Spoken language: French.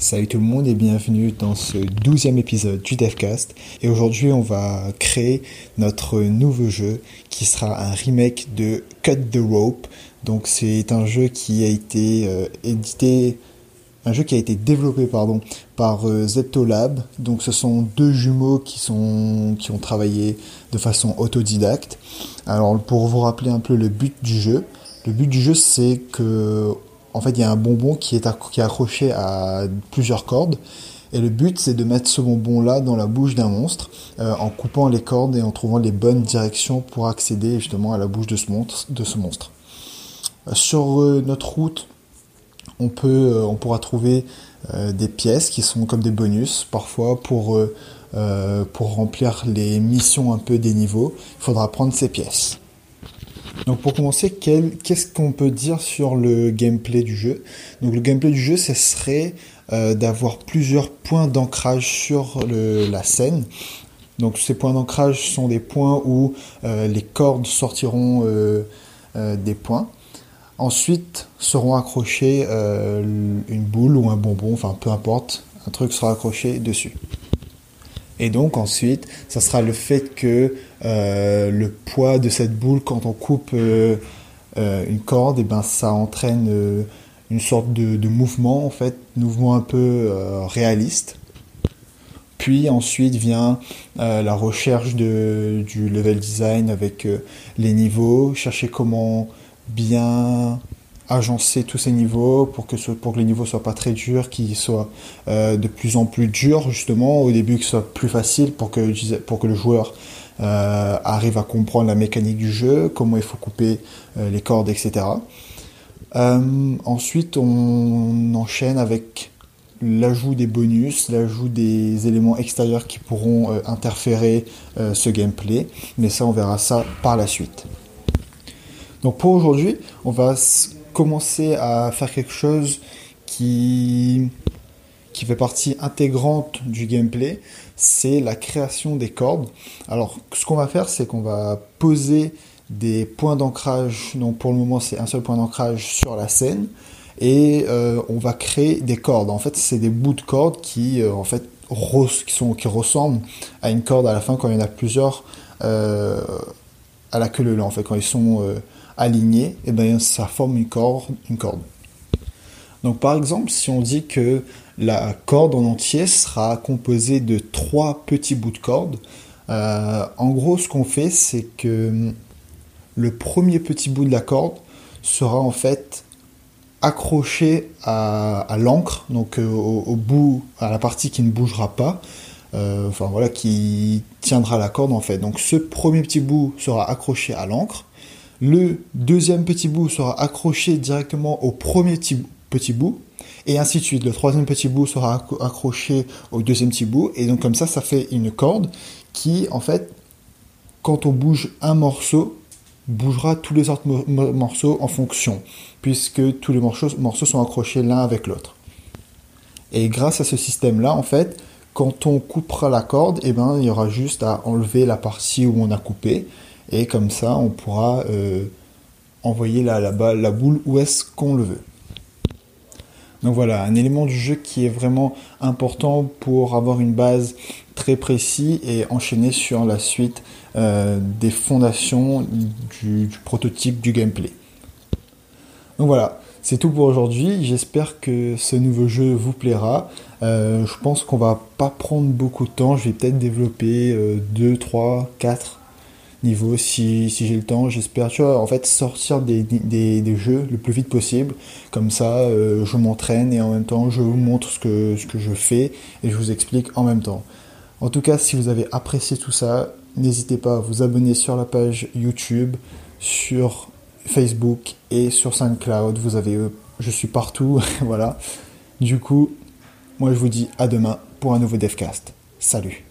Salut tout le monde et bienvenue dans ce douzième épisode du DevCast. Et aujourd'hui, on va créer notre nouveau jeu qui sera un remake de Cut the Rope. Donc, c'est un jeu qui a été euh, édité, un jeu qui a été développé par euh, Zeptolab. Donc, ce sont deux jumeaux qui ont travaillé de façon autodidacte. Alors, pour vous rappeler un peu le but du jeu, le but du jeu, c'est que en fait, il y a un bonbon qui est, accroché à plusieurs cordes. Et le but, c'est de mettre ce bonbon-là dans la bouche d'un monstre, euh, en coupant les cordes et en trouvant les bonnes directions pour accéder justement à la bouche de ce monstre. Euh, sur euh, notre route, on, peut, on pourra trouver des pièces qui sont comme des bonus, parfois pour, pour remplir les missions un peu des niveaux. Il faudra prendre ces pièces. Donc pour commencer, qu'est-ce qu'on peut dire sur le gameplay du jeu? Donc le gameplay du jeu, ce serait euh, d'avoir plusieurs points d'ancrage sur la scène. Donc ces points d'ancrage sont des points où euh, les cordes sortiront euh, des points. Ensuite seront accrochés une boule ou un bonbon, enfin peu importe, un truc sera accroché dessus. Et donc ensuite, ça sera le fait que euh, le poids de cette boule, quand on coupe euh, euh, une corde, et eh ben ça entraîne une sorte de, mouvement en fait, mouvement un peu réaliste. Puis ensuite vient la recherche de, du level design avec les niveaux, chercher comment bien agencer tous ces niveaux pour que, pour que les niveaux soient pas très durs, qu'ils soient euh, de plus en plus durs justement, au début que ce soit plus facile pour que, pour que le joueur euh, arrive à comprendre la mécanique du jeu, comment il faut couper euh, les cordes, etc. ensuite, on enchaîne avec l'ajout des bonus, l'ajout des éléments extérieurs qui pourront interférer ce gameplay, mais ça on verra ça par la suite. Donc pour aujourd'hui, on va commencer à faire quelque chose qui, qui fait partie intégrante du gameplay, c'est la création des cordes. Alors, ce qu'on va faire, c'est qu'on va poser des points d'ancrage. Donc, pour le moment, c'est un seul point d'ancrage sur la scène. Et euh, on va créer des cordes. En fait, c'est des bouts de cordes qui, euh, en fait, qui, sont, qui ressemblent à une corde à la fin quand il y en a plusieurs euh, à la queue leu En fait, quand ils sont aligné, et eh bien ça forme une corde, une corde. Donc par exemple, si on dit que la corde en entier sera composée de trois petits bouts de corde, euh, en gros ce qu'on fait c'est que le premier petit bout de la corde sera en fait accroché à, l'encre, donc euh, au, bout, à la partie qui ne bougera pas, euh, enfin voilà, qui tiendra la corde en fait. Donc ce premier petit bout sera accroché à l'encre, le deuxième petit bout sera accroché directement au premier petit bout, et ainsi de suite. Le troisième petit bout sera accroché au deuxième petit bout, et donc comme ça, ça fait une corde qui, en fait, quand on bouge un morceau, bougera tous les autres morceaux en fonction, puisque tous les morceaux, sont accrochés l'un avec l'autre. Et grâce à ce système-là, en fait, quand on coupera la corde, eh ben, il y aura juste à enlever la partie où on a coupé, et comme ça on pourra euh, envoyer la, la, boule où est-ce qu'on le veut. Donc voilà, un élément du jeu qui est vraiment important pour avoir une base très précise et enchaîner sur la suite euh, des fondations du, prototype du gameplay. Donc voilà, c'est tout pour aujourd'hui. J'espère que ce nouveau jeu vous plaira. Euh, je pense qu'on va pas prendre beaucoup de temps. Je vais peut-être développer 2, 3, 4 niveau si, si j'ai le temps. J'espère, tu vois, en fait, sortir des, des, des, jeux le plus vite possible. Comme ça, euh, je m'entraîne et en même temps, je vous montre ce que, ce que je fais et je vous explique en même temps. En tout cas, si vous avez apprécié tout ça, n'hésitez pas à vous abonner sur la page YouTube, sur Facebook et sur SoundCloud. Vous avez, euh, je suis partout, voilà. Du coup, moi je vous dis à demain pour un nouveau Devcast. Salut